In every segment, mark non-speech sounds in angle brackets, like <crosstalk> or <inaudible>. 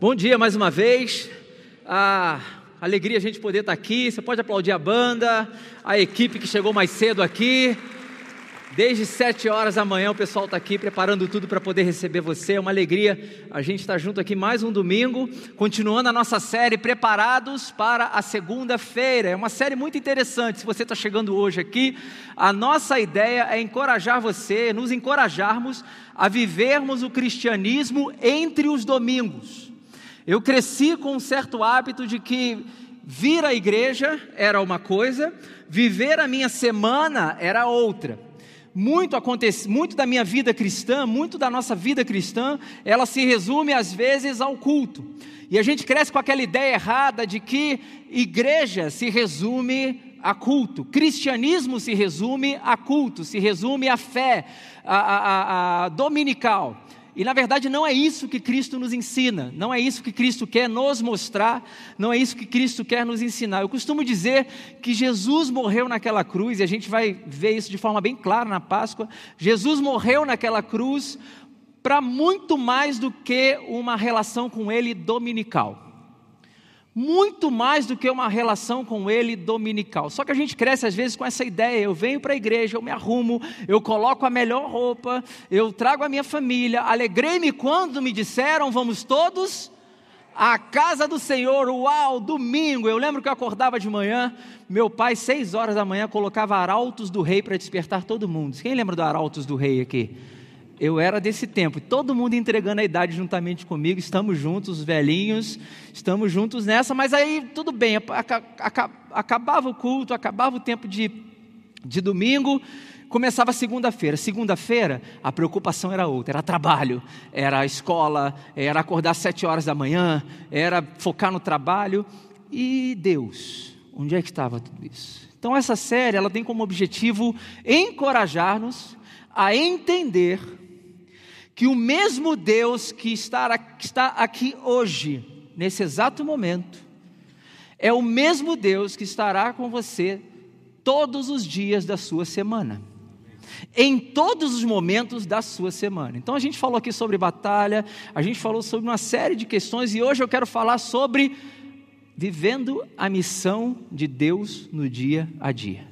Bom dia mais uma vez. A alegria a gente poder estar aqui. Você pode aplaudir a banda, a equipe que chegou mais cedo aqui. Desde sete horas da manhã o pessoal está aqui preparando tudo para poder receber você. É uma alegria a gente estar junto aqui mais um domingo, continuando a nossa série Preparados para a Segunda-feira. É uma série muito interessante. Se você está chegando hoje aqui, a nossa ideia é encorajar você, nos encorajarmos a vivermos o cristianismo entre os domingos. Eu cresci com um certo hábito de que vir à igreja era uma coisa, viver a minha semana era outra. Muito acontece, muito da minha vida cristã, muito da nossa vida cristã, ela se resume às vezes ao culto. E a gente cresce com aquela ideia errada de que igreja se resume a culto, cristianismo se resume a culto, se resume a fé a, a, a dominical. E na verdade não é isso que Cristo nos ensina, não é isso que Cristo quer nos mostrar, não é isso que Cristo quer nos ensinar. Eu costumo dizer que Jesus morreu naquela cruz, e a gente vai ver isso de forma bem clara na Páscoa. Jesus morreu naquela cruz para muito mais do que uma relação com Ele dominical muito mais do que uma relação com Ele dominical. Só que a gente cresce às vezes com essa ideia: eu venho para a igreja, eu me arrumo, eu coloco a melhor roupa, eu trago a minha família. Alegrei-me quando me disseram, vamos todos à casa do Senhor, uau, domingo. Eu lembro que eu acordava de manhã, meu pai, seis horas da manhã, colocava arautos do rei para despertar todo mundo. Quem lembra do arautos do rei aqui? Eu era desse tempo, todo mundo entregando a idade juntamente comigo, estamos juntos, os velhinhos, estamos juntos nessa, mas aí tudo bem, acabava o culto, acabava o tempo de, de domingo, começava segunda-feira. Segunda-feira, a preocupação era outra, era trabalho, era a escola, era acordar às sete horas da manhã, era focar no trabalho. E Deus, onde é que estava tudo isso? Então essa série, ela tem como objetivo encorajar-nos a entender que o mesmo Deus que está, está aqui hoje, nesse exato momento, é o mesmo Deus que estará com você todos os dias da sua semana. Em todos os momentos da sua semana. Então a gente falou aqui sobre batalha, a gente falou sobre uma série de questões e hoje eu quero falar sobre vivendo a missão de Deus no dia a dia.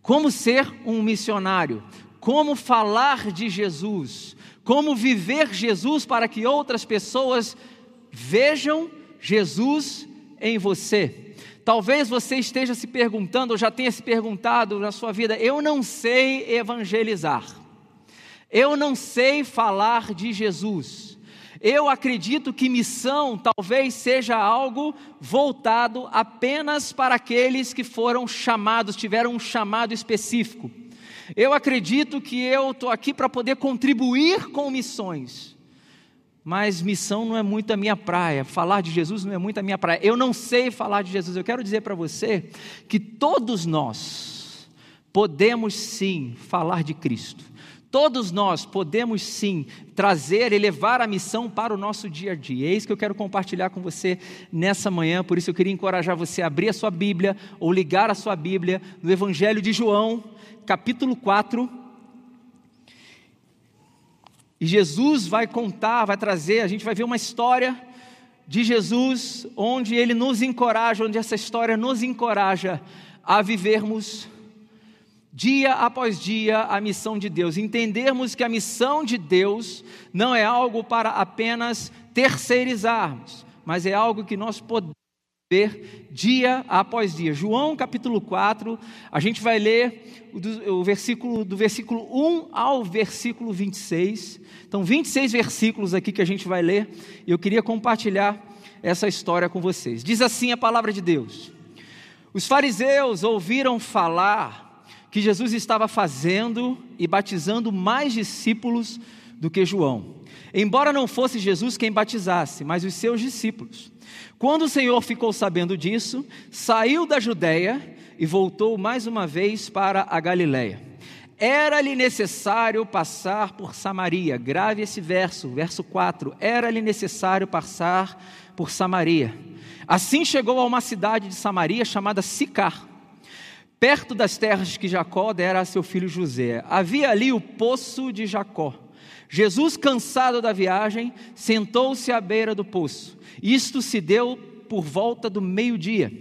Como ser um missionário, como falar de Jesus, como viver Jesus para que outras pessoas vejam Jesus em você. Talvez você esteja se perguntando, ou já tenha se perguntado na sua vida: eu não sei evangelizar, eu não sei falar de Jesus. Eu acredito que missão talvez seja algo voltado apenas para aqueles que foram chamados, tiveram um chamado específico. Eu acredito que eu estou aqui para poder contribuir com missões. Mas missão não é muito a minha praia, falar de Jesus não é muito a minha praia. Eu não sei falar de Jesus. Eu quero dizer para você que todos nós podemos sim falar de Cristo. Todos nós podemos sim trazer e levar a missão para o nosso dia a dia. É isso que eu quero compartilhar com você nessa manhã. Por isso eu queria encorajar você a abrir a sua Bíblia ou ligar a sua Bíblia no Evangelho de João, capítulo 4. E Jesus vai contar, vai trazer, a gente vai ver uma história de Jesus, onde ele nos encoraja, onde essa história nos encoraja a vivermos dia após dia a missão de Deus, entendermos que a missão de Deus não é algo para apenas terceirizarmos, mas é algo que nós podemos ver dia após dia. João capítulo 4, a gente vai ler o, versículo do versículo 1 ao versículo 26. Então, 26 versículos aqui que a gente vai ler, e eu queria compartilhar essa história com vocês. Diz assim a palavra de Deus: Os fariseus ouviram falar que Jesus estava fazendo e batizando mais discípulos do que João. Embora não fosse Jesus quem batizasse, mas os seus discípulos. Quando o Senhor ficou sabendo disso, saiu da Judéia e voltou mais uma vez para a Galiléia. Era-lhe necessário passar por Samaria. Grave esse verso, verso 4. Era-lhe necessário passar por Samaria. Assim chegou a uma cidade de Samaria chamada Sicar, perto das terras que Jacó dera a seu filho José. Havia ali o poço de Jacó. Jesus, cansado da viagem, sentou-se à beira do poço. Isto se deu por volta do meio-dia.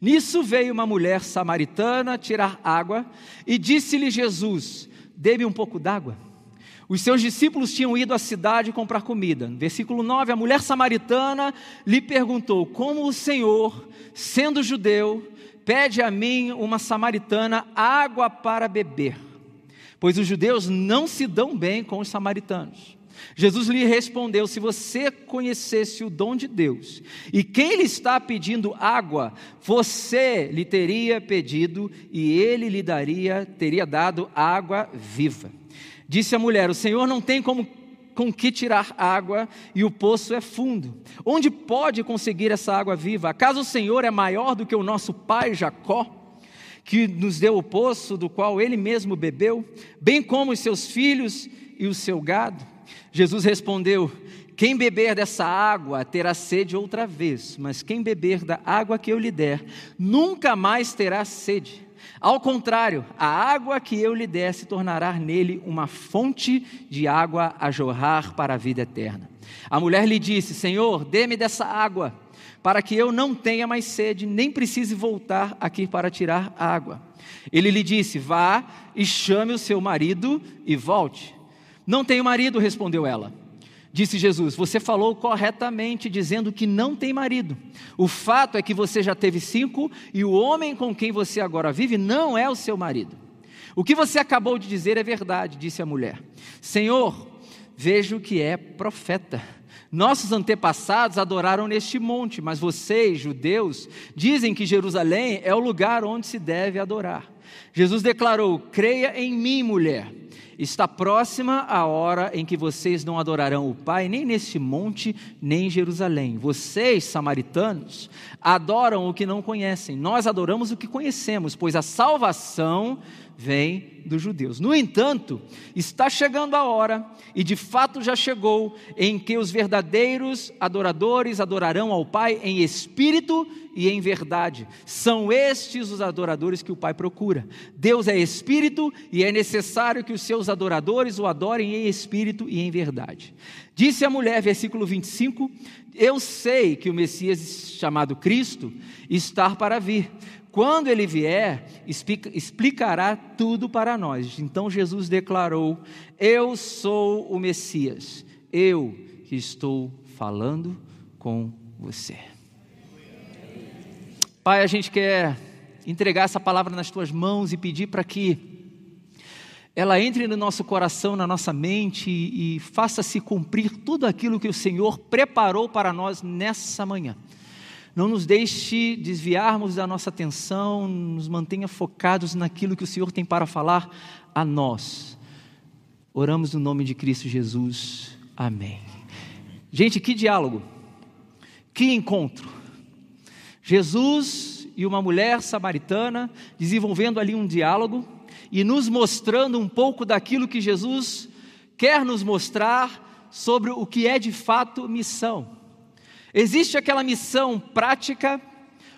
Nisso veio uma mulher samaritana tirar água e disse-lhe Jesus: Dê-me um pouco d'água. Os seus discípulos tinham ido à cidade comprar comida. Versículo 9: A mulher samaritana lhe perguntou: Como o Senhor, sendo judeu, pede a mim, uma samaritana, água para beber? Pois os judeus não se dão bem com os samaritanos. Jesus lhe respondeu: Se você conhecesse o dom de Deus e quem lhe está pedindo água, você lhe teria pedido e ele lhe daria, teria dado água viva. Disse a mulher: O Senhor não tem como com que tirar água e o poço é fundo. Onde pode conseguir essa água viva? Acaso o Senhor é maior do que o nosso pai Jacó, que nos deu o poço do qual ele mesmo bebeu, bem como os seus filhos e o seu gado? Jesus respondeu: Quem beber dessa água terá sede outra vez, mas quem beber da água que eu lhe der, nunca mais terá sede. Ao contrário, a água que eu lhe der se tornará nele uma fonte de água a jorrar para a vida eterna. A mulher lhe disse: Senhor, dê-me dessa água, para que eu não tenha mais sede, nem precise voltar aqui para tirar água. Ele lhe disse: Vá e chame o seu marido e volte. Não tenho marido, respondeu ela. Disse Jesus: Você falou corretamente, dizendo que não tem marido. O fato é que você já teve cinco e o homem com quem você agora vive não é o seu marido. O que você acabou de dizer é verdade, disse a mulher. Senhor, vejo que é profeta. Nossos antepassados adoraram neste monte, mas vocês, judeus, dizem que Jerusalém é o lugar onde se deve adorar. Jesus declarou: Creia em mim, mulher. Está próxima a hora em que vocês não adorarão o Pai, nem neste monte, nem em Jerusalém. Vocês, samaritanos, adoram o que não conhecem. Nós adoramos o que conhecemos, pois a salvação vem dos judeus. No entanto, está chegando a hora, e de fato já chegou, em que os verdadeiros adoradores adorarão ao Pai em espírito e em verdade. São estes os adoradores que o Pai procura. Deus é espírito e é necessário que os seus adoradores o adorem em espírito e em verdade. Disse a mulher, versículo 25: Eu sei que o Messias chamado Cristo está para vir. Quando ele vier, explicará tudo para nós. Então Jesus declarou: Eu sou o Messias, eu que estou falando com você. Pai, a gente quer entregar essa palavra nas tuas mãos e pedir para que ela entre no nosso coração, na nossa mente e faça-se cumprir tudo aquilo que o Senhor preparou para nós nessa manhã. Não nos deixe desviarmos da nossa atenção, nos mantenha focados naquilo que o Senhor tem para falar a nós. Oramos no nome de Cristo Jesus. Amém. Gente, que diálogo, que encontro. Jesus e uma mulher samaritana desenvolvendo ali um diálogo e nos mostrando um pouco daquilo que Jesus quer nos mostrar sobre o que é de fato missão. Existe aquela missão prática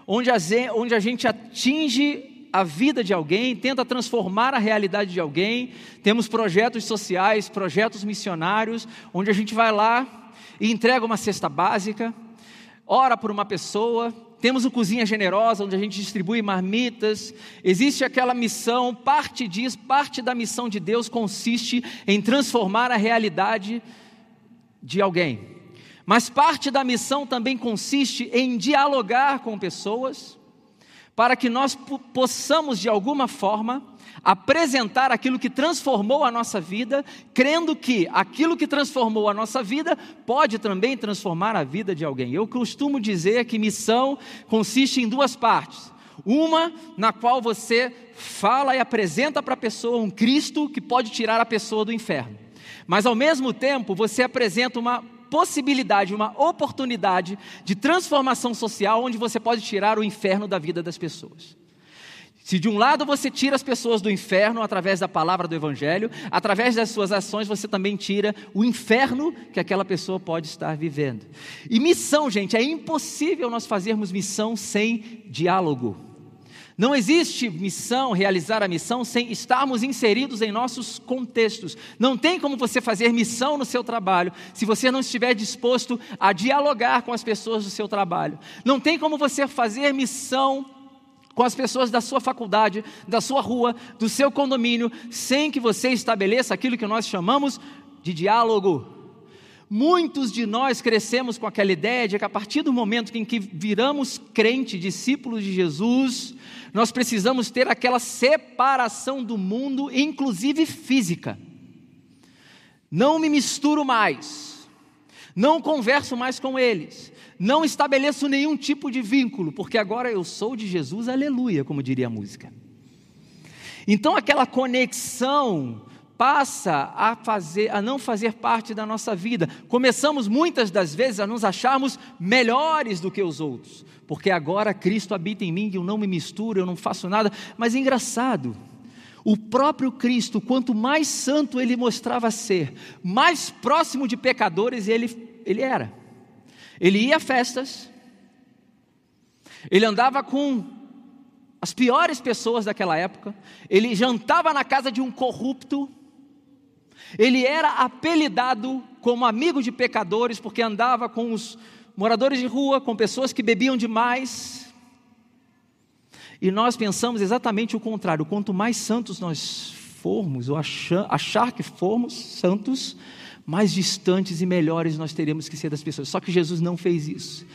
onde a gente atinge a vida de alguém, tenta transformar a realidade de alguém. Temos projetos sociais, projetos missionários, onde a gente vai lá e entrega uma cesta básica, ora por uma pessoa, temos o Cozinha Generosa, onde a gente distribui marmitas. Existe aquela missão, parte disso, parte da missão de Deus consiste em transformar a realidade de alguém. Mas parte da missão também consiste em dialogar com pessoas, para que nós possamos, de alguma forma, apresentar aquilo que transformou a nossa vida, crendo que aquilo que transformou a nossa vida pode também transformar a vida de alguém. Eu costumo dizer que missão consiste em duas partes. Uma na qual você fala e apresenta para a pessoa um Cristo que pode tirar a pessoa do inferno. Mas ao mesmo tempo, você apresenta uma possibilidade, uma oportunidade de transformação social onde você pode tirar o inferno da vida das pessoas. Se de um lado você tira as pessoas do inferno através da palavra do Evangelho, através das suas ações você também tira o inferno que aquela pessoa pode estar vivendo. E missão, gente, é impossível nós fazermos missão sem diálogo. Não existe missão, realizar a missão, sem estarmos inseridos em nossos contextos. Não tem como você fazer missão no seu trabalho se você não estiver disposto a dialogar com as pessoas do seu trabalho. Não tem como você fazer missão com as pessoas da sua faculdade, da sua rua, do seu condomínio, sem que você estabeleça aquilo que nós chamamos de diálogo. Muitos de nós crescemos com aquela ideia de que a partir do momento em que viramos crente, discípulos de Jesus, nós precisamos ter aquela separação do mundo, inclusive física. Não me misturo mais, não converso mais com eles, não estabeleço nenhum tipo de vínculo, porque agora eu sou de Jesus, aleluia, como diria a música. Então aquela conexão passa a fazer, a não fazer parte da nossa vida. Começamos muitas das vezes a nos acharmos melhores do que os outros, porque agora Cristo habita em mim, eu não me misturo, eu não faço nada. Mas é engraçado, o próprio Cristo, quanto mais santo ele mostrava ser, mais próximo de pecadores ele, ele era. Ele ia a festas, ele andava com as piores pessoas daquela época, ele jantava na casa de um corrupto, ele era apelidado como amigo de pecadores, porque andava com os moradores de rua, com pessoas que bebiam demais. E nós pensamos exatamente o contrário: quanto mais santos nós formos, ou achar, que formos santos, mais distantes e melhores nós teremos que ser das pessoas. Só que Jesus não fez isso.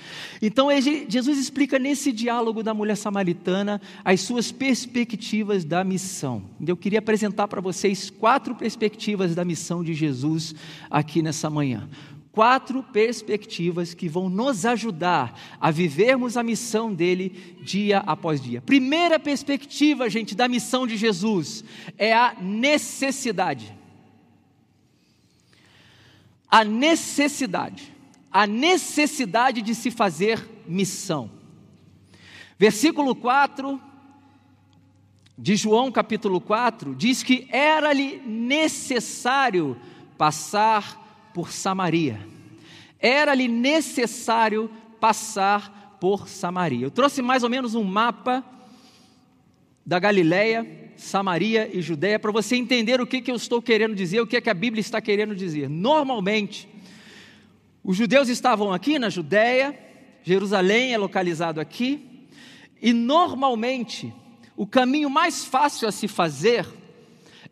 Então, Jesus explica nesse diálogo da mulher samaritana as suas perspectivas da missão. Eu queria apresentar para vocês quatro perspectivas da missão de Jesus aqui nessa manhã. Quatro perspectivas que vão nos ajudar a vivermos a missão dele dia após dia. Primeira perspectiva, gente, da missão de Jesus é a necessidade a necessidade, a necessidade de se fazer missão. Versículo 4 de João capítulo 4 diz que era-lhe necessário passar por Samaria. Era-lhe necessário passar por Samaria. Eu trouxe mais ou menos um mapa da Galileia Samaria e Judéia, para você entender o que, que eu estou querendo dizer, o que, que a Bíblia está querendo dizer. Normalmente, os judeus estavam aqui na Judéia, Jerusalém é localizado aqui, e normalmente o caminho mais fácil a se fazer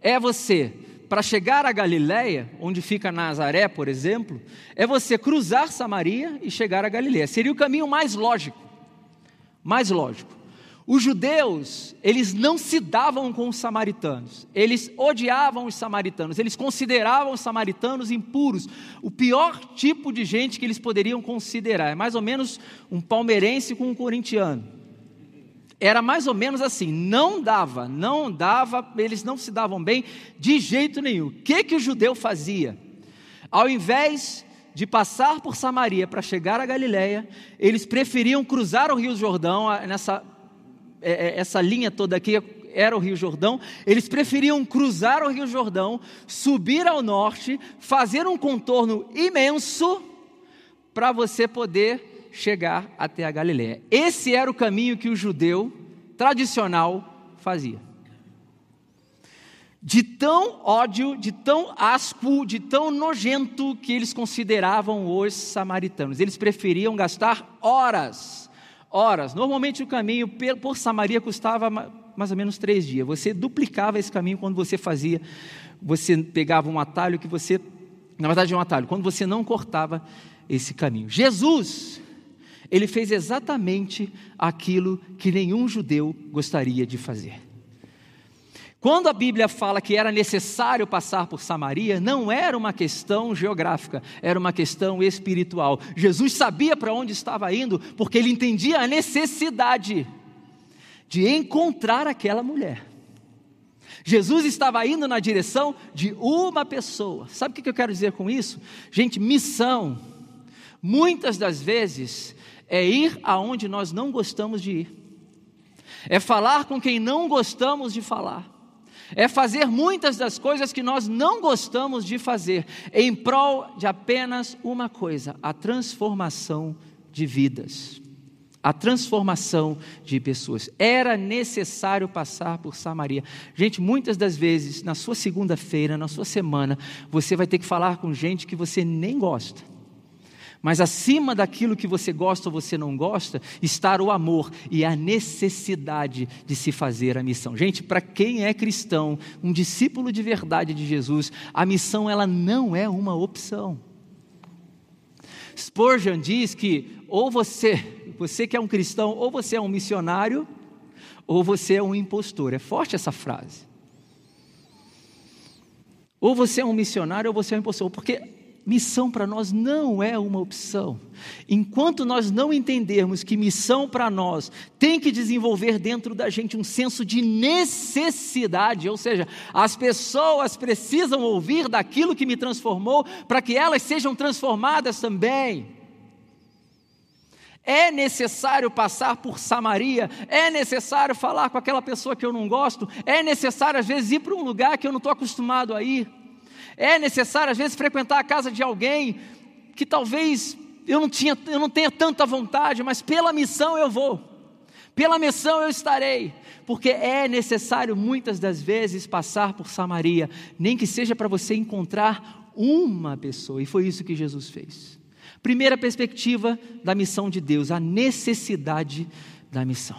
é você, para chegar a Galiléia, onde fica Nazaré, por exemplo, é você cruzar Samaria e chegar a Galiléia. Seria o caminho mais lógico. Mais lógico. Os judeus, eles não se davam com os samaritanos, eles odiavam os samaritanos, eles consideravam os samaritanos impuros, o pior tipo de gente que eles poderiam considerar, é mais ou menos um palmeirense com um corintiano. Era mais ou menos assim, não dava, não dava, eles não se davam bem de jeito nenhum. O que, que o judeu fazia? Ao invés de passar por Samaria para chegar a Galiléia, eles preferiam cruzar o Rio Jordão nessa essa linha toda aqui era o Rio Jordão, eles preferiam cruzar o Rio Jordão, subir ao norte, fazer um contorno imenso para você poder chegar até a Galiléia. Esse era o caminho que o judeu tradicional fazia. De tão ódio, de tão asco, de tão nojento que eles consideravam os samaritanos. Eles preferiam gastar horas horas. Normalmente o caminho por Samaria custava mais ou menos três dias. Você duplicava esse caminho quando você fazia, você pegava um atalho que você, na verdade é um atalho, quando você não cortava esse caminho. Jesus, ele fez exatamente aquilo que nenhum judeu gostaria de fazer. Quando a Bíblia fala que era necessário passar por Samaria, não era uma questão geográfica, era uma questão espiritual. Jesus sabia para onde estava indo, porque ele entendia a necessidade de encontrar aquela mulher. Jesus estava indo na direção de uma pessoa. Sabe o que eu quero dizer com isso? Gente, missão, muitas das vezes, é ir aonde nós não gostamos de ir, é falar com quem não gostamos de falar é fazer muitas das coisas que nós não gostamos de fazer, em prol de apenas uma coisa: a transformação de vidas. a transformação de pessoas. Era necessário passar por Samaria. Gente, muitas das vezes, na sua segunda-feira, na sua semana, você vai ter que falar com gente que você nem gosta. Mas acima daquilo que você gosta ou você não gosta, está o amor e a necessidade de se fazer a missão. Gente, para quem é cristão, um discípulo de verdade de Jesus, a missão ela não é uma opção. Spurgeon diz que ou você, você que é um cristão, ou você é um missionário, ou você é um impostor. É forte essa frase. Ou você é um missionário, ou você é um impostor. Porque missão para nós não é uma opção. Enquanto nós não entendermos que missão para nós tem que desenvolver dentro da gente um senso de necessidade, ou seja, as pessoas precisam ouvir daquilo que me transformou para que elas sejam transformadas também. É necessário passar por Samaria, é necessário falar com aquela pessoa que eu não gosto, é necessário às vezes ir para um lugar que eu não estou acostumado a ir. É necessário, às vezes, frequentar a casa de alguém que talvez eu não, tinha, eu não tenha tanta vontade, mas pela missão eu vou, pela missão eu estarei, porque é necessário muitas das vezes passar por Samaria, nem que seja para você encontrar uma pessoa, e foi isso que Jesus fez. Primeira perspectiva da missão de Deus, a necessidade da missão.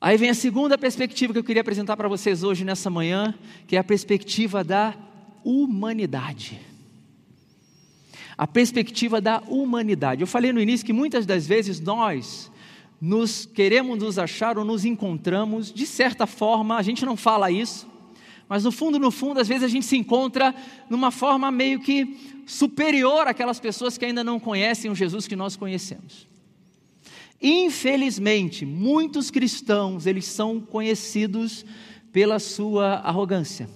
Aí vem a segunda perspectiva que eu queria apresentar para vocês hoje nessa manhã, que é a perspectiva da humanidade. A perspectiva da humanidade. Eu falei no início que muitas das vezes nós nos queremos nos achar ou nos encontramos, de certa forma, a gente não fala isso, mas no fundo, no fundo, às vezes a gente se encontra numa forma meio que superior àquelas pessoas que ainda não conhecem o Jesus que nós conhecemos. Infelizmente, muitos cristãos, eles são conhecidos pela sua arrogância.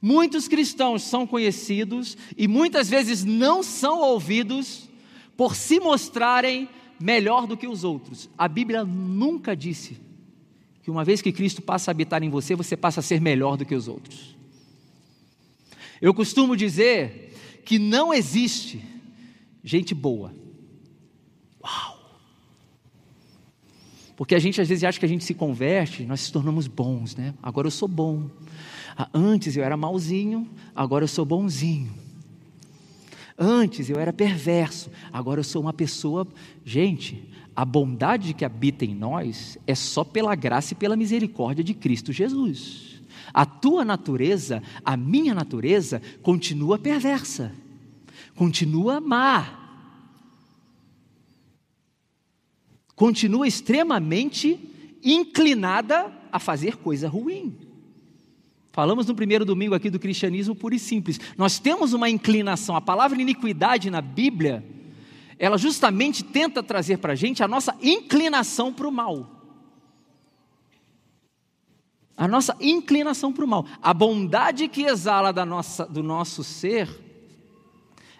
Muitos cristãos são conhecidos e muitas vezes não são ouvidos por se mostrarem melhor do que os outros. A Bíblia nunca disse que uma vez que Cristo passa a habitar em você, você passa a ser melhor do que os outros. Eu costumo dizer que não existe gente boa. Porque a gente às vezes acha que a gente se converte, nós se tornamos bons, né? Agora eu sou bom. Ah, antes eu era malzinho, agora eu sou bonzinho. Antes eu era perverso, agora eu sou uma pessoa. Gente, a bondade que habita em nós é só pela graça e pela misericórdia de Cristo Jesus. A tua natureza, a minha natureza, continua perversa, continua má, continua extremamente inclinada a fazer coisa ruim. Falamos no primeiro domingo aqui do cristianismo puro e simples. Nós temos uma inclinação. A palavra iniquidade na Bíblia, ela justamente tenta trazer para a gente a nossa inclinação para o mal. A nossa inclinação para o mal. A bondade que exala da nossa, do nosso ser,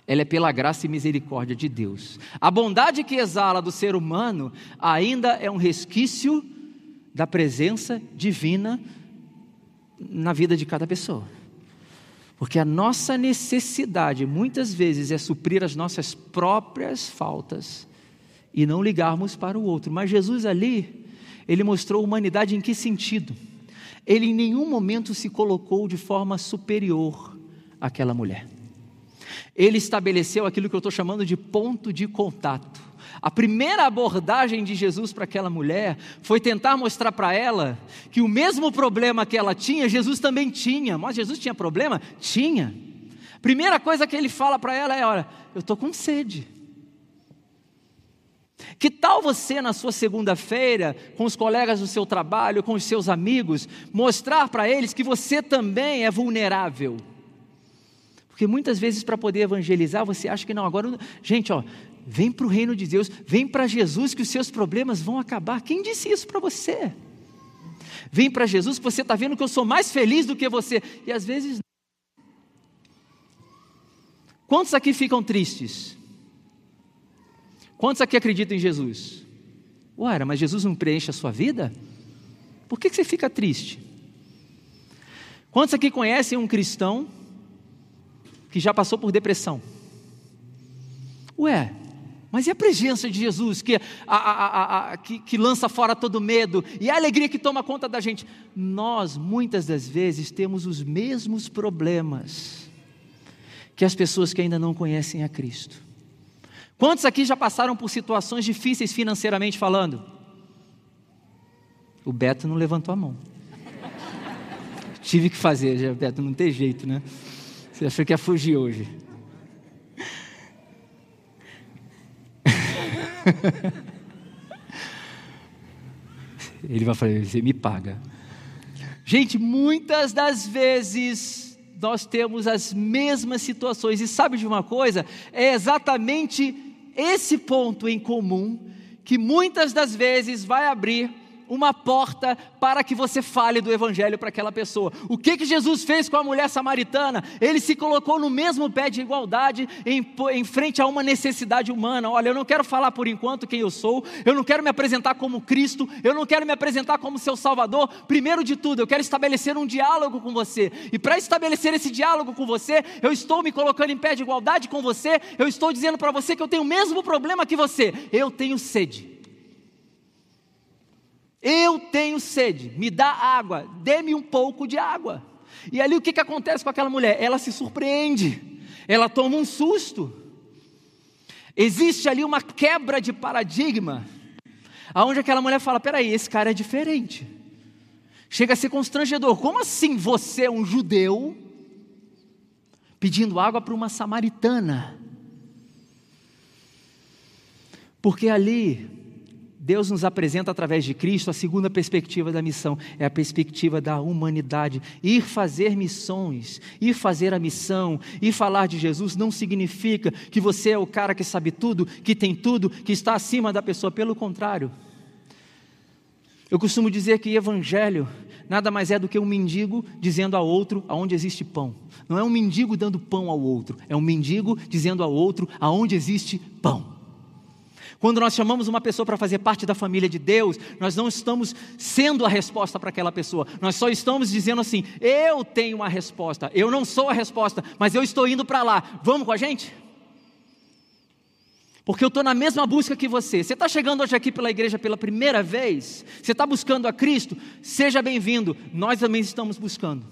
ela é pela graça e misericórdia de Deus. A bondade que exala do ser humano ainda é um resquício da presença divina na vida de cada pessoa. Porque a nossa necessidade muitas vezes é suprir as nossas próprias faltas e não ligarmos para o outro. Mas Jesus ali, ele mostrou humanidade em que sentido? Ele em nenhum momento se colocou de forma superior àquela mulher. Ele estabeleceu aquilo que eu estou chamando de ponto de contato. A primeira abordagem de Jesus para aquela mulher foi tentar mostrar para ela que o mesmo problema que ela tinha, Jesus também tinha. Mas Jesus tinha problema? Tinha. Primeira coisa que ele fala para ela é: Olha, eu estou com sede. Que tal você, na sua segunda-feira, com os colegas do seu trabalho, com os seus amigos, mostrar para eles que você também é vulnerável? Porque muitas vezes, para poder evangelizar, você acha que não, agora, gente, ó, Vem para o reino de Deus, vem para Jesus que os seus problemas vão acabar. Quem disse isso para você? Vem para Jesus que você está vendo que eu sou mais feliz do que você. E às vezes. Quantos aqui ficam tristes? Quantos aqui acreditam em Jesus? Ué, mas Jesus não preenche a sua vida? Por que, que você fica triste? Quantos aqui conhecem um cristão que já passou por depressão? Ué, Mas e a presença de Jesus que, a, a, a, que, que lança fora todo medo e a alegria que toma conta da gente? Nós, muitas das vezes, temos os mesmos problemas que as pessoas que ainda não conhecem a Cristo. Quantos aqui já passaram por situações difíceis financeiramente falando? O Beto não levantou a mão. Tive que fazer, Beto, não tem jeito, né? Você achou que ia fugir hoje. <laughs> Ele vai falar, você me paga. Gente, muitas das vezes nós temos as mesmas situações, e sabe de uma coisa? É exatamente esse ponto em comum que muitas das vezes vai abrir uma porta para que você fale do Evangelho para aquela pessoa. O que, que Jesus fez com a mulher samaritana? Ele se colocou no mesmo pé de igualdade em, em frente a uma necessidade humana. Olha, eu não quero falar por enquanto quem eu sou, eu não quero me apresentar como Cristo, eu não quero me apresentar como seu Salvador. Primeiro de tudo, eu quero estabelecer um diálogo com você. E para estabelecer esse diálogo com você, eu estou me colocando em pé de igualdade com você, eu estou dizendo para você que eu tenho o mesmo problema que você. Eu tenho sede. Eu tenho sede, me dá água, dê-me um pouco de água. E ali o que, que acontece com aquela mulher? Ela se surpreende, ela toma um susto. Existe ali uma quebra de paradigma, aonde aquela mulher fala: peraí, esse cara é diferente. Chega a ser constrangedor. Como assim você, um judeu, pedindo água para uma samaritana? Porque ali Deus nos apresenta através de Cristo a segunda perspectiva da missão, é a perspectiva da humanidade. Ir fazer missões, ir fazer a missão, ir falar de Jesus não significa que você é o cara que sabe tudo, que tem tudo, que está acima da pessoa, pelo contrário. Eu costumo dizer que evangelho nada mais é do que um mendigo dizendo a outro aonde existe pão. Não é um mendigo dando pão ao outro, é um mendigo dizendo ao outro aonde existe pão. Quando nós chamamos uma pessoa para fazer parte da família de Deus, nós não estamos sendo a resposta para aquela pessoa, nós só estamos dizendo assim: eu tenho uma resposta, eu não sou a resposta, mas eu estou indo para lá, vamos com a gente? Porque eu estou na mesma busca que você. Você está chegando hoje aqui pela igreja pela primeira vez, você está buscando a Cristo, seja bem-vindo, nós também estamos buscando,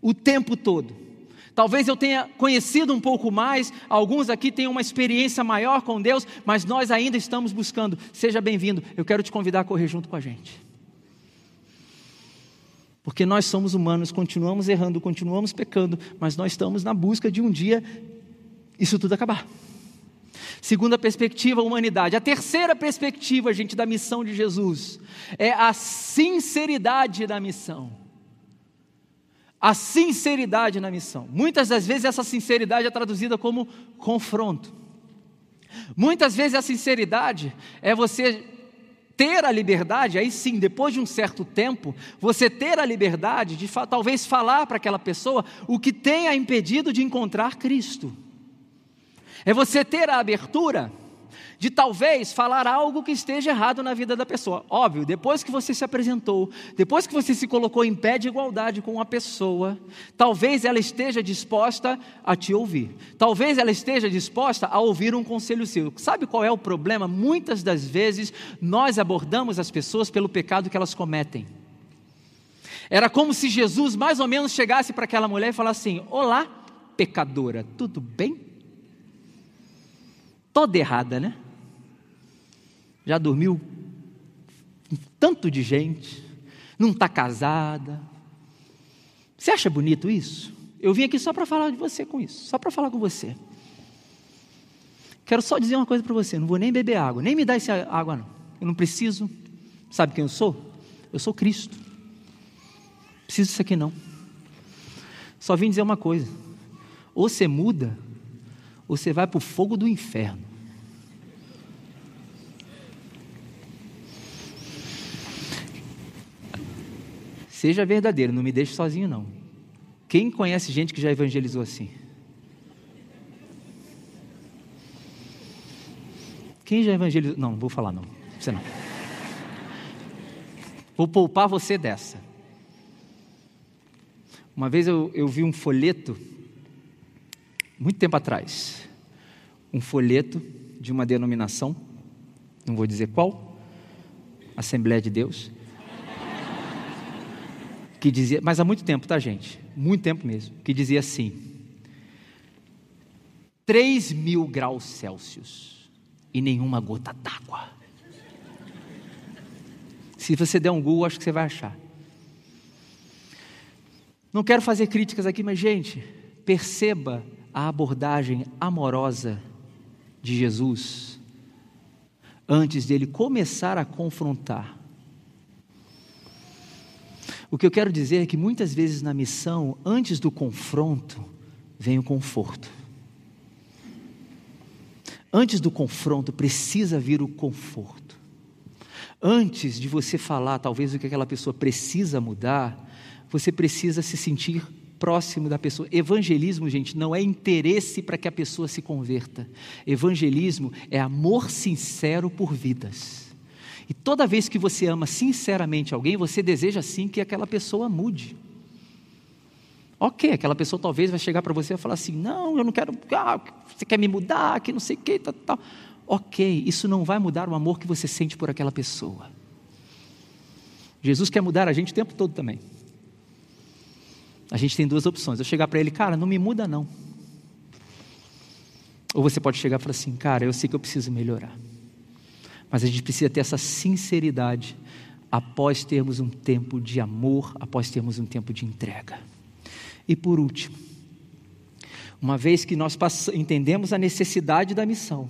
o tempo todo. Talvez eu tenha conhecido um pouco mais, alguns aqui têm uma experiência maior com Deus, mas nós ainda estamos buscando. Seja bem-vindo, eu quero te convidar a correr junto com a gente. Porque nós somos humanos, continuamos errando, continuamos pecando, mas nós estamos na busca de um dia isso tudo acabar. Segunda perspectiva, humanidade. A terceira perspectiva, gente, da missão de Jesus é a sinceridade da missão a sinceridade na missão. Muitas das vezes essa sinceridade é traduzida como confronto. Muitas vezes a sinceridade é você ter a liberdade, aí sim, depois de um certo tempo, você ter a liberdade de talvez falar para aquela pessoa o que tenha impedido de encontrar Cristo. É você ter a abertura de talvez falar algo que esteja errado na vida da pessoa. Óbvio, depois que você se apresentou, depois que você se colocou em pé de igualdade com a pessoa, talvez ela esteja disposta a te ouvir. Talvez ela esteja disposta a ouvir um conselho seu. Sabe qual é o problema? Muitas das vezes nós abordamos as pessoas pelo pecado que elas cometem. Era como se Jesus mais ou menos chegasse para aquela mulher e falasse assim: Olá, pecadora, tudo bem? Toda errada, né? Já dormiu com tanto de gente, não está casada. Você acha bonito isso? Eu vim aqui só para falar de você com isso, só para falar com você. Quero só dizer uma coisa para você: não vou nem beber água, nem me dar essa água, não. Eu não preciso. Sabe quem eu sou? Eu sou Cristo. Não preciso disso aqui, não. Só vim dizer uma coisa: ou você muda, ou você vai para o fogo do inferno. Seja verdadeiro, não me deixe sozinho, não. Quem conhece gente que já evangelizou assim? Quem já evangelizou? Não, não vou falar, não. Você não. Vou poupar você dessa. Uma vez eu, eu vi um folheto, muito tempo atrás, um folheto de uma denominação, não vou dizer qual, Assembleia de Deus, que dizia, mas há muito tempo, tá, gente? Muito tempo mesmo, que dizia assim: 3 mil graus Celsius e nenhuma gota d'água. Se você der um Google, acho que você vai achar. Não quero fazer críticas aqui, mas, gente, perceba a abordagem amorosa de Jesus antes dele começar a confrontar. O que eu quero dizer é que muitas vezes na missão, antes do confronto, vem o conforto. Antes do confronto, precisa vir o conforto. Antes de você falar, talvez, o que aquela pessoa precisa mudar, você precisa se sentir próximo da pessoa. Evangelismo, gente, não é interesse para que a pessoa se converta. Evangelismo é amor sincero por vidas. E toda vez que você ama sinceramente alguém, você deseja sim que aquela pessoa mude. Ok, aquela pessoa talvez vai chegar para você e falar assim: não, eu não quero, ah, você quer me mudar, que não sei o que, tal, tal. Ok, isso não vai mudar o amor que você sente por aquela pessoa. Jesus quer mudar a gente o tempo todo também a gente tem duas opções. Eu chegar para ele, cara, não me muda não. Ou você pode chegar e falar assim, cara, eu sei que eu preciso melhorar. Mas a gente precisa ter essa sinceridade após termos um tempo de amor, após termos um tempo de entrega. E por último, uma vez que nós entendemos a necessidade da missão,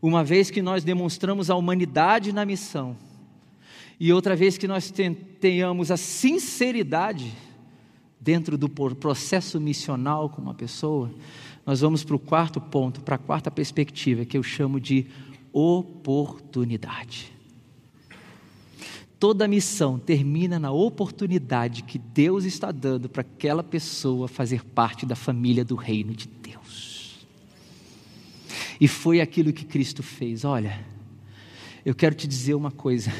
uma vez que nós demonstramos a humanidade na missão, e outra vez que nós tenhamos a sinceridade dentro do processo missional com uma pessoa, nós vamos para o quarto ponto, para a quarta perspectiva, que eu chamo de oportunidade. Toda missão termina na oportunidade que Deus está dando para aquela pessoa fazer parte da família do reino de Deus. E foi aquilo que Cristo fez. Olha, eu quero te dizer uma coisa.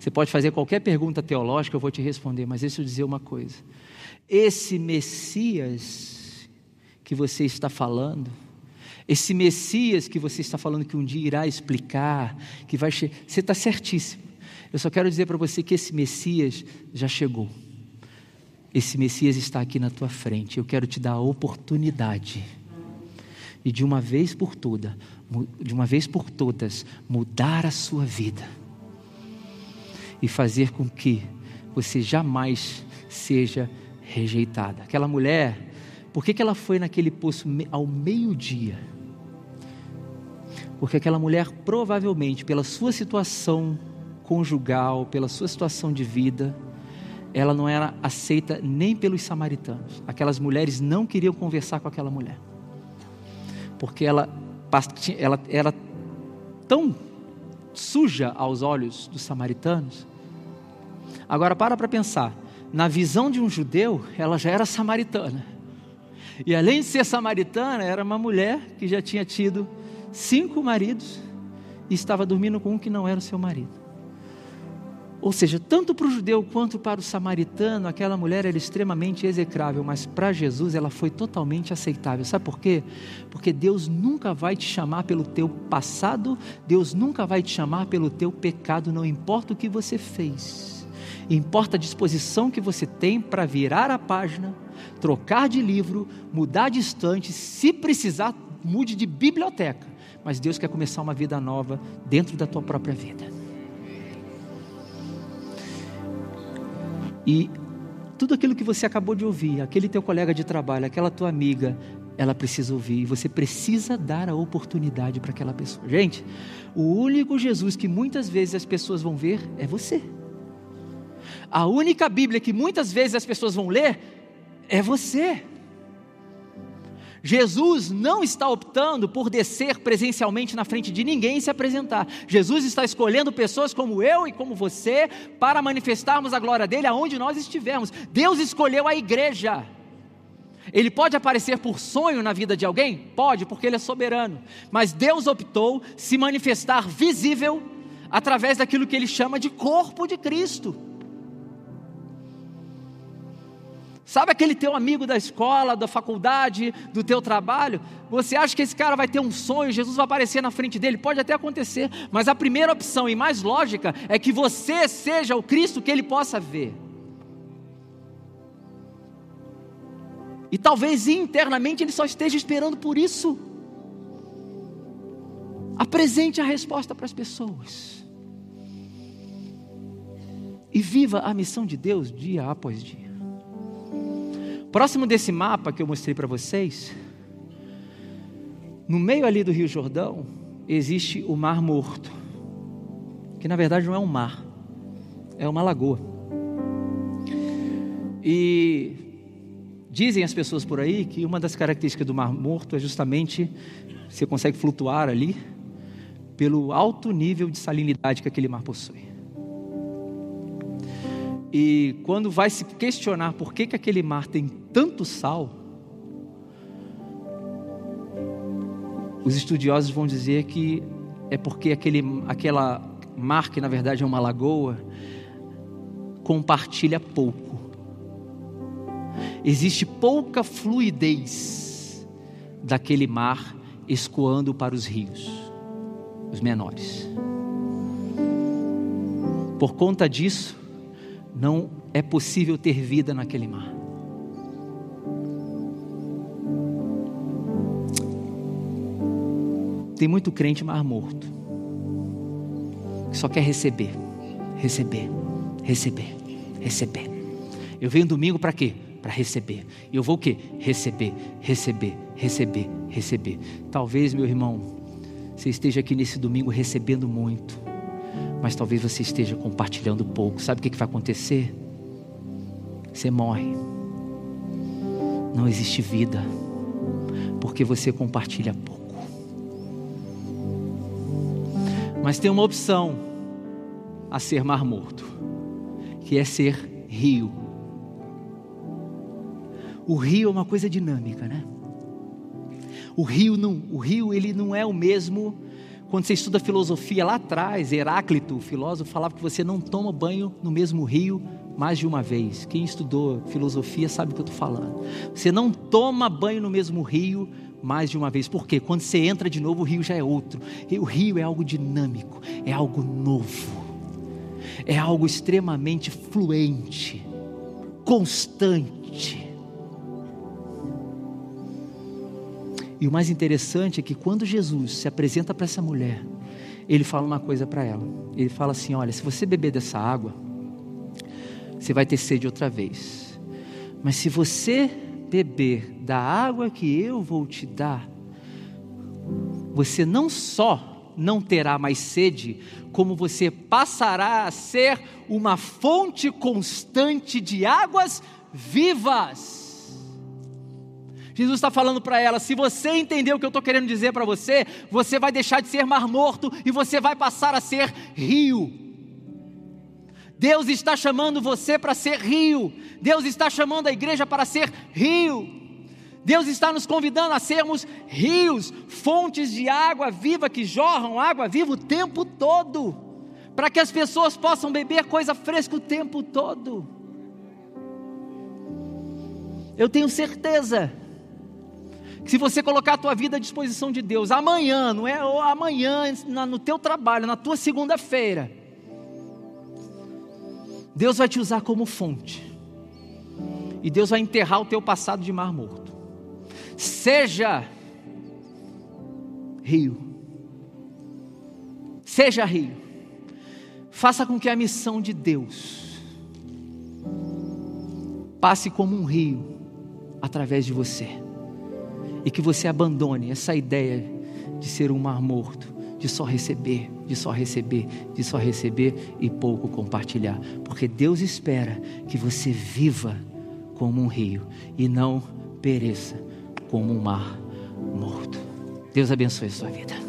Você pode fazer qualquer pergunta teológica, eu vou te responder, mas deixa eu dizer uma coisa. Esse Messias que você está falando, esse Messias que você está falando que um dia irá explicar, que vai chegar, você está certíssimo. Eu só quero dizer para você que esse Messias já chegou. Esse Messias está aqui na tua frente. Eu quero te dar a oportunidade e de uma vez por toda, de uma vez por todas, mudar a sua vida e fazer com que você jamais seja rejeitada. Aquela mulher, por que, que ela foi naquele poço ao meio-dia? Porque aquela mulher, provavelmente, pela sua situação conjugal, pela sua situação de vida, ela não era aceita nem pelos samaritanos. Aquelas mulheres não queriam conversar com aquela mulher, porque ela, ela era tão suja aos olhos dos samaritanos. Agora para para pensar na visão de um judeu, ela já era samaritana. E além de ser samaritana, era uma mulher que já tinha tido cinco maridos e estava dormindo com um que não era o seu marido. Ou seja, tanto para o judeu quanto para o samaritano, aquela mulher era extremamente execrável, mas para Jesus ela foi totalmente aceitável. Sabe por quê? Porque Deus nunca vai te chamar pelo teu passado, Deus nunca vai te chamar pelo teu pecado, não importa o que você fez. Importa a disposição que você tem para virar a página, trocar de livro, mudar de estante, se precisar, mude de biblioteca. Mas Deus quer começar uma vida nova dentro da tua própria vida. E tudo aquilo que você acabou de ouvir, aquele teu colega de trabalho, aquela tua amiga, ela precisa ouvir e você precisa dar a oportunidade para aquela pessoa. Gente, o único Jesus que muitas vezes as pessoas vão ver é você. A única Bíblia que muitas vezes as pessoas vão ler é você. Jesus não está optando por descer presencialmente na frente de ninguém e se apresentar. Jesus está escolhendo pessoas como eu e como você para manifestarmos a glória dele aonde nós estivermos. Deus escolheu a igreja. Ele pode aparecer por sonho na vida de alguém? Pode, porque ele é soberano. Mas Deus optou se manifestar visível através daquilo que ele chama de corpo de Cristo. Sabe aquele teu amigo da escola, da faculdade, do teu trabalho? Você acha que esse cara vai ter um sonho, Jesus vai aparecer na frente dele? Pode até acontecer, mas a primeira opção e mais lógica é que você seja o Cristo que ele possa ver. E talvez internamente ele só esteja esperando por isso. Apresente a resposta para as pessoas. E viva a missão de Deus dia após dia. Próximo desse mapa que eu mostrei para vocês, no meio ali do Rio Jordão, existe o Mar Morto, que na verdade não é um mar, é uma lagoa. E dizem as pessoas por aí que uma das características do Mar Morto é justamente você consegue flutuar ali pelo alto nível de salinidade que aquele mar possui. E quando vai se questionar por que, que aquele mar tem tanto sal, os estudiosos vão dizer que é porque aquele, aquela mar, que na verdade é uma lagoa, compartilha pouco. Existe pouca fluidez daquele mar escoando para os rios, os menores. Por conta disso, não é possível ter vida naquele mar. Tem muito crente mar morto, que só quer receber, receber, receber, receber. Eu venho domingo para quê? Para receber. Eu vou o quê? Receber, receber, receber, receber. Talvez, meu irmão, você esteja aqui nesse domingo recebendo muito mas talvez você esteja compartilhando pouco. Sabe o que vai acontecer? Você morre. Não existe vida, porque você compartilha pouco. Mas tem uma opção a ser mar morto, que é ser rio. O rio é uma coisa dinâmica, né? O rio não, o rio ele não é o mesmo quando você estuda filosofia lá atrás, Heráclito, o filósofo, falava que você não toma banho no mesmo rio mais de uma vez. Quem estudou filosofia sabe o que eu estou falando. Você não toma banho no mesmo rio mais de uma vez. Por quê? Quando você entra de novo, o rio já é outro. E o rio é algo dinâmico, é algo novo, é algo extremamente fluente, constante. E o mais interessante é que quando Jesus se apresenta para essa mulher, ele fala uma coisa para ela. Ele fala assim: Olha, se você beber dessa água, você vai ter sede outra vez. Mas se você beber da água que eu vou te dar, você não só não terá mais sede, como você passará a ser uma fonte constante de águas vivas. Jesus está falando para ela: se você entender o que eu estou querendo dizer para você, você vai deixar de ser mar morto e você vai passar a ser rio. Deus está chamando você para ser rio. Deus está chamando a igreja para ser rio. Deus está nos convidando a sermos rios, fontes de água viva que jorram água viva o tempo todo, para que as pessoas possam beber coisa fresca o tempo todo. Eu tenho certeza se você colocar a tua vida à disposição de Deus, amanhã, não é amanhã, no teu trabalho, na tua segunda-feira, Deus vai te usar como fonte. E Deus vai enterrar o teu passado de mar morto. Seja rio. Seja rio. Faça com que a missão de Deus passe como um rio através de você e que você abandone essa ideia de ser um mar morto, de só receber, de só receber, de só receber e pouco compartilhar, porque Deus espera que você viva como um rio e não pereça como um mar morto. Deus abençoe a sua vida.